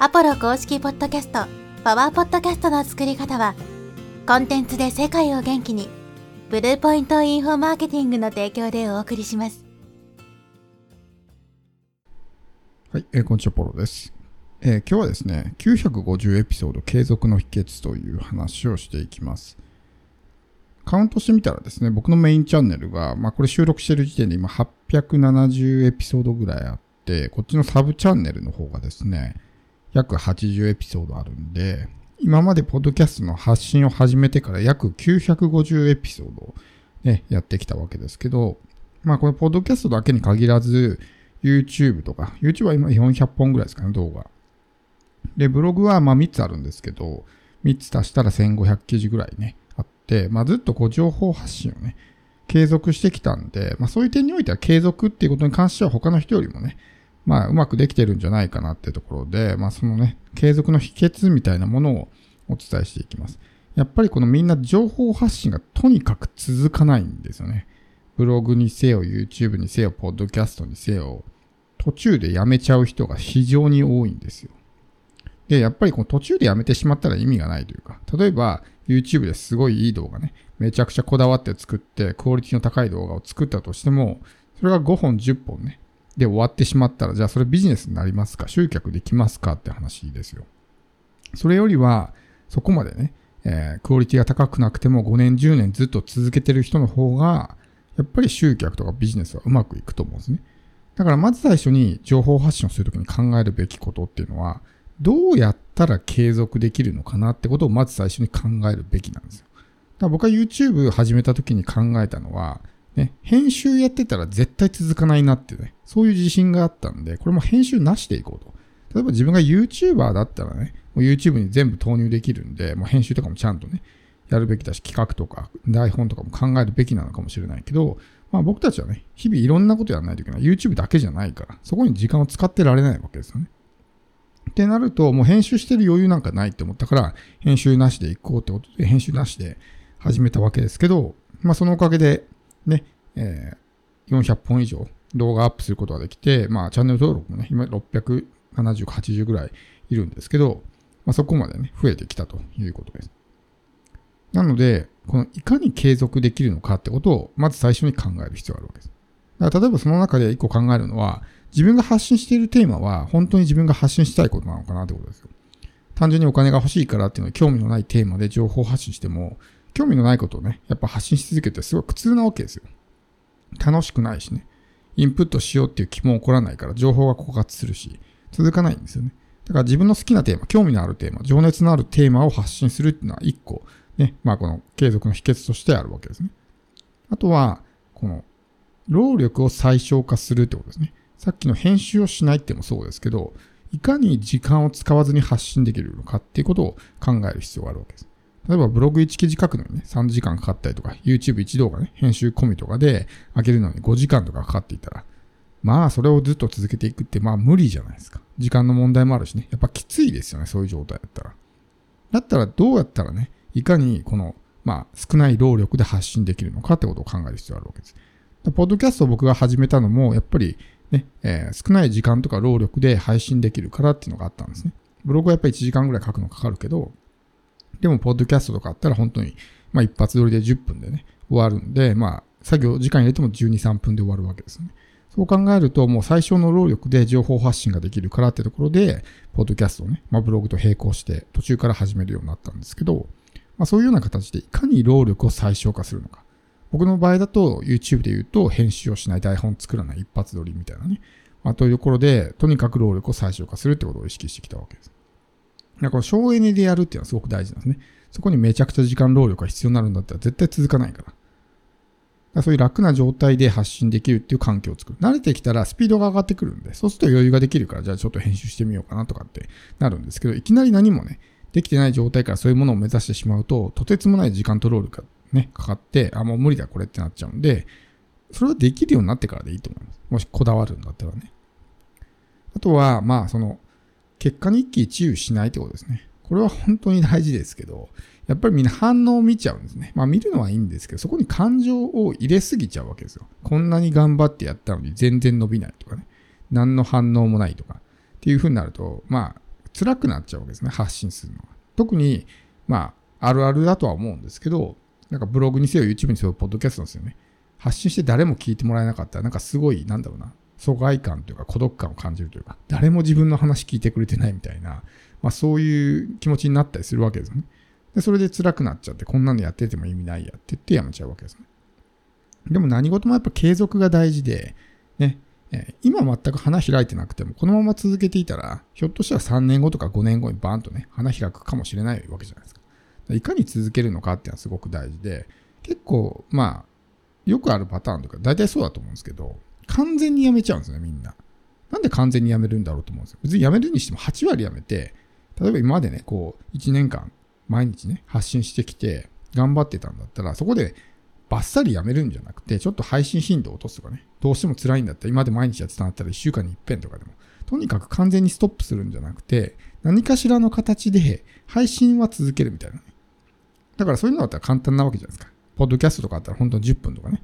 アポロ公式ポッドキャスト、パワーポッドキャストの作り方は、コンテンツで世界を元気に、ブルーポイントインフォマーケティングの提供でお送りします。はい、えーこんにちは、ポロです、えー今日はですね、950エピソード継続の秘訣という話をしていきます。カウントしてみたらですね、僕のメインチャンネルが、まあこれ収録してる時点で今870エピソードぐらいあって、こっちのサブチャンネルの方がですね、約80エピソードあるんで、今までポッドキャストの発信を始めてから約950エピソードね、やってきたわけですけど、まあこれポッドキャストだけに限らず、YouTube とか、YouTube は今400本ぐらいですかね、動画。で、ブログはまあ3つあるんですけど、3つ足したら1500記事ぐらいね、あって、まあずっとこう情報発信をね、継続してきたんで、まあそういう点においては継続っていうことに関しては他の人よりもね、まあうまくできてるんじゃないかなってところで、まあそのね、継続の秘訣みたいなものをお伝えしていきます。やっぱりこのみんな情報発信がとにかく続かないんですよね。ブログにせよ、YouTube にせよ、ポッドキャストにせよ、途中でやめちゃう人が非常に多いんですよ。で、やっぱりこの途中でやめてしまったら意味がないというか、例えば YouTube ですごいいい動画ね、めちゃくちゃこだわって作って、クオリティの高い動画を作ったとしても、それが5本、10本ね、で終わってしまったら、じゃあそれビジネスになりますか？集客できますか？って話ですよ。それよりは、そこまでね、えークオリティが高くなくても5年、10年ずっと続けてる人の方が、やっぱり集客とかビジネスはうまくいくと思うんですね。だからまず最初に情報発信をするときに考えるべきことっていうのは、どうやったら継続できるのかなってことをまず最初に考えるべきなんですよ。だから僕は YouTube 始めたときに考えたのは、ね、編集やってたら絶対続かないなってね、そういう自信があったんで、これも編集なしでいこうと。例えば自分が YouTuber だったらね、YouTube に全部投入できるんで、もう編集とかもちゃんとね、やるべきだし、企画とか台本とかも考えるべきなのかもしれないけど、まあ僕たちはね、日々いろんなことやらないといけない。YouTube だけじゃないから、そこに時間を使ってられないわけですよね。ってなると、もう編集してる余裕なんかないって思ったから、編集なしでいこうってことで、編集なしで始めたわけですけど、まあそのおかげで、ね、えー400本以上動画アップすることができて、まあチャンネル登録もね、今670、80ぐらいいるんですけど、まあそこまでね、増えてきたということです。なので、このいかに継続できるのかってことを、まず最初に考える必要があるわけです。だから例えばその中で一個考えるのは、自分が発信しているテーマは、本当に自分が発信したいことなのかなってことですよ。単純にお金が欲しいからっていうのは興味のないテーマで情報発信しても、興味のないことをね、やっぱ発信し続けてすごい苦痛なわけですよ。楽しくないしね。インプットしようっていう気も起こらないから、情報が枯渇するし、続かないんですよね。だから自分の好きなテーマ、興味のあるテーマ、情熱のあるテーマを発信するっていうのは一個、ね、まあこの継続の秘訣としてあるわけですね。あとは、この、労力を最小化するってことですね。さっきの編集をしないってもそうですけど、いかに時間を使わずに発信できるのかっていうことを考える必要があるわけです。例えばブログ1記事書くのにね、3時間かかったりとか、YouTube1 動画ね、編集込みとかで上げるのに5時間とかかかっていたら、まあそれをずっと続けていくってまあ無理じゃないですか。時間の問題もあるしね、やっぱきついですよね、そういう状態だったら。だったらどうやったらね、いかにこの、まあ少ない労力で発信できるのかってことを考える必要があるわけです。ポッドキャストを僕が始めたのも、やっぱりね、えー少ない時間とか労力で配信できるからっていうのがあったんですね。ブログはやっぱり1時間ぐらい書くのかかるけど、でも、ポッドキャストとかあったら本当に、まあ一発撮りで10分でね、終わるんで、まあ、作業時間入れても12、3分で終わるわけですね。そう考えると、もう最小の労力で情報発信ができるからってところで、ポッドキャストをね、まあブログと並行して途中から始めるようになったんですけど、まあそういうような形でいかに労力を最小化するのか。僕の場合だと YouTube で言うと編集をしない台本作らない一発撮りみたいなね。まあというところで、とにかく労力を最小化するってことを意識してきたわけです。だから省エネでやるっていうのはすごく大事なんですね。そこにめちゃくちゃ時間労力が必要になるんだったら絶対続かないから。だからそういう楽な状態で発信できるっていう環境を作る。慣れてきたらスピードが上がってくるんで、そうすると余裕ができるから、じゃあちょっと編集してみようかなとかってなるんですけど、いきなり何もね、できてない状態からそういうものを目指してしまうと、とてつもない時間と労力がね、かかって、あ、もう無理だこれってなっちゃうんで、それはできるようになってからでいいと思います。もしこだわるんだったらね。あとは、まあ、その、結果に一喜一憂しないってことですね。これは本当に大事ですけど、やっぱりみんな反応を見ちゃうんですね。まあ見るのはいいんですけど、そこに感情を入れすぎちゃうわけですよ。こんなに頑張ってやったのに全然伸びないとかね。何の反応もないとか。っていう風になると、まあ、辛くなっちゃうわけですね、発信するのは。特に、まあ、あるあるだとは思うんですけど、なんかブログにせよ、YouTube にせよ、ポッドキャストですよね。発信して誰も聞いてもらえなかったら、なんかすごい、なんだろうな、疎外感というか孤独感を感じるというか、誰も自分の話聞いてくれてないみたいな、まあそういう気持ちになったりするわけですよね。で、それで辛くなっちゃって、こんなのやってても意味ないやって言ってやめちゃうわけですね。でも何事もやっぱ継続が大事で、ね、今全く花開いてなくても、このまま続けていたら、ひょっとしたら3年後とか5年後にバーンとね、花開くかもしれないわけじゃないですか。いかに続けるのかっていうのはすごく大事で、結構、まあ、よくあるパターンとか、大体そうだと思うんですけど、完全にやめちゃうんですね、みんな。なんで完全にやめるんだろうと思うんですよ。別にやめるにしても8割やめて、例えば今までね、こう、1年間、毎日ね、発信してきて、頑張ってたんだったら、そこでバッサリやめるんじゃなくて、ちょっと配信頻度を落とすとかね、どうしても辛いんだったら、今まで毎日やってたんだったら1週間に一遍とかでも、とにかく完全にストップするんじゃなくて、何かしらの形で配信は続けるみたいなね。だからそういうのだったら簡単なわけじゃないですか。ポッドキャストとかあったら本当に10分とかね。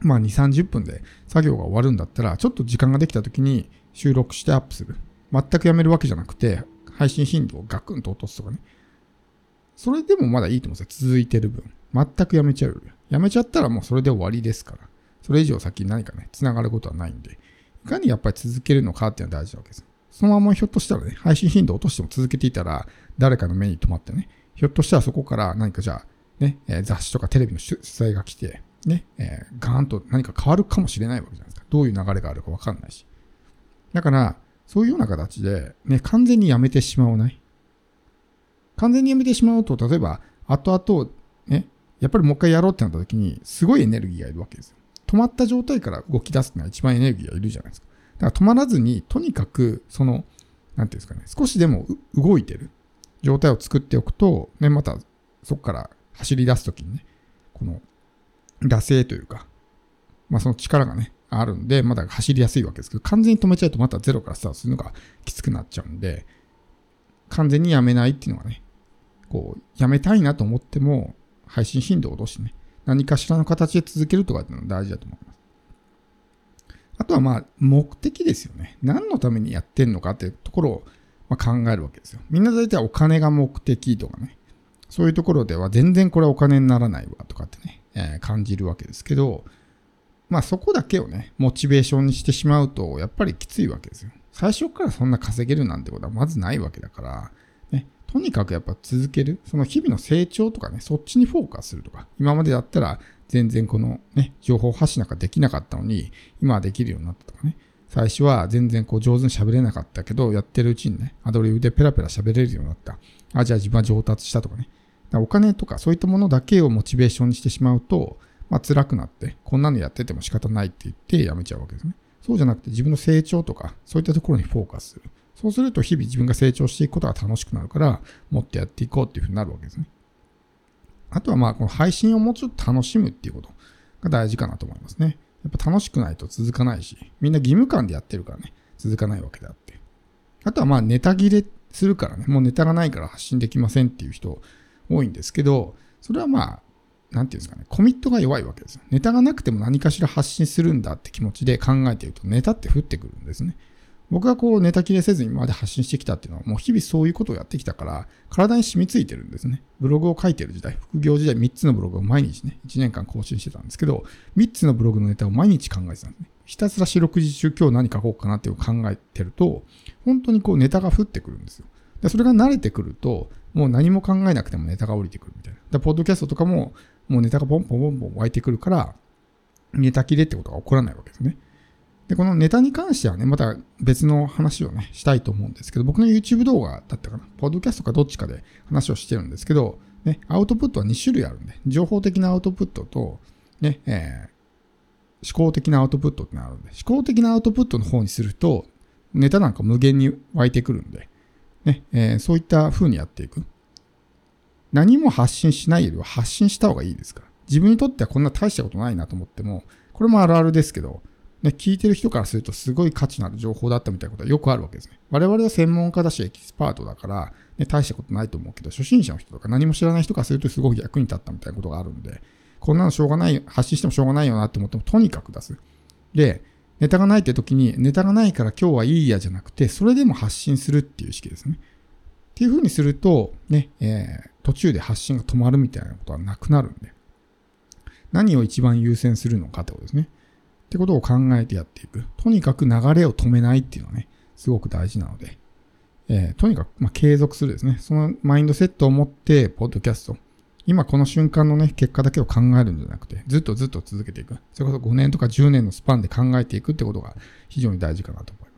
まあ2、30分で作業が終わるんだったら、ちょっと時間ができた時に収録してアップする。全くやめるわけじゃなくて、配信頻度をガクンと落とすとかね。それでもまだいいと思うんですよ。続いてる分。全くやめちゃうよ。やめちゃったらもうそれで終わりですから。それ以上先に何かね、繋がることはないんで。いかにやっぱり続けるのかっていうのは大事なわけです。そのままひょっとしたらね、配信頻度を落としても続けていたら、誰かの目に留まってね、ひょっとしたらそこから何かじゃあ、ね、雑誌とかテレビの取材が来て、ね、えー、ガーンと何か変わるかもしれないわけじゃないですか。どういう流れがあるかわかんないし。だから、そういうような形で、ね、完全にやめてしまわない。完全にやめてしまうと、例えば、後々、ね、やっぱりもう一回やろうってなった時に、すごいエネルギーがいるわけですよ。止まった状態から動き出すのが一番エネルギーがいるじゃないですか。だから止まらずに、とにかく、その、なんていうんですかね、少しでも動いてる状態を作っておくと、ね、またそこから走り出すときにね、この、惰性というか、まあその力がね、あるんで、まだ走りやすいわけですけど、完全に止めちゃうとまたゼロからスタートするのがきつくなっちゃうんで、完全にやめないっていうのがね、こう、やめたいなと思っても、配信頻度を落としてね、何かしらの形で続けるとかっていうのが大事だと思います。あとはまあ、目的ですよね。何のためにやってんのかっていうところを、ま考えるわけですよ。みんな大体お金が目的とかね、そういうところでは全然これはお金にならないわとかってね、え、感じるわけですけど、まあそこだけをね、モチベーションにしてしまうと、やっぱりきついわけですよ。最初からそんな稼げるなんてことはまずないわけだから、ね、とにかくやっぱ続ける、その日々の成長とかね、そっちにフォーカスするとか、今までだったら全然このね、情報発信なんかできなかったのに、今はできるようになったとかね、最初は全然こう上手に喋れなかったけど、やってるうちにね、アドリブでペラペラ喋れるようになった。あ、じゃあ自分は上達したとかね。お金とかそういったものだけをモチベーションにしてしまうと、まあ辛くなって、こんなのやってても仕方ないって言ってやめちゃうわけですね。そうじゃなくて自分の成長とか、そういったところにフォーカスする。そうすると日々自分が成長していくことが楽しくなるから、もっとやっていこうっていうふうになるわけですね。あとはまあ、この配信をもうちょっと楽しむっていうことが大事かなと思いますね。やっぱ楽しくないと続かないし、みんな義務感でやってるからね、続かないわけであって。あとはまあ、ネタ切れするからね、もうネタがないから発信できませんっていう人多いんですけど、それはまあ、なんていうんですかね、コミットが弱いわけですよ。ネタがなくても何かしら発信するんだって気持ちで考えていると、ネタって降ってくるんですね。僕がこうネタ切れせずにまで発信してきたっていうのはもう日々そういうことをやってきたから体に染みついてるんですね。ブログを書いてる時代、副業時代3つのブログを毎日ね、1年間更新してたんですけど、3つのブログのネタを毎日考えてたんですね。ひたすら四六時中今日何書こうかなっていう考えてると、本当にこうネタが降ってくるんですよ。でそれが慣れてくると、もう何も考えなくてもネタが降りてくるみたいな。で、ポッドキャストとかも、もうネタがポンポンポンポン湧いてくるから、ネタ切れってことが起こらないわけですね。で、このネタに関してはね、また別の話をね、したいと思うんですけど、僕の YouTube 動画だったかな、ポッドキャストかどっちかで話をしてるんですけど、ね、アウトプットは2種類あるんで、情報的なアウトプットと、ね、えー、思考的なアウトプットってのがあるんで、思考的なアウトプットの方にすると、ネタなんか無限に湧いてくるんで、ね、えー、そういった風にやっていく。何も発信しないよりは発信した方がいいですから。自分にとってはこんな大したことないなと思っても、これもあるあるですけど、ね、聞いてる人からするとすごい価値のある情報だったみたいなことはよくあるわけですね。我々は専門家だしエキスパートだから、ね、大したことないと思うけど、初心者の人とか何も知らない人からするとすごく役に立ったみたいなことがあるんで、こんなのしょうがない、発信してもしょうがないよなって思っても、とにかく出す。で、ネタがないって時に、ネタがないから今日はいいやじゃなくて、それでも発信するっていう意識ですね。っていう風にすると、ね、えー、途中で発信が止まるみたいなことはなくなるんで。何を一番優先するのかってことですね。ってことを考えてやっていく。とにかく流れを止めないっていうのはね、すごく大事なので、えー、とにかく、まあ、継続するですね。そのマインドセットを持って、ポッドキャスト、今この瞬間のね、結果だけを考えるんじゃなくて、ずっとずっと続けていく。それこそ5年とか10年のスパンで考えていくってことが非常に大事かなと思います。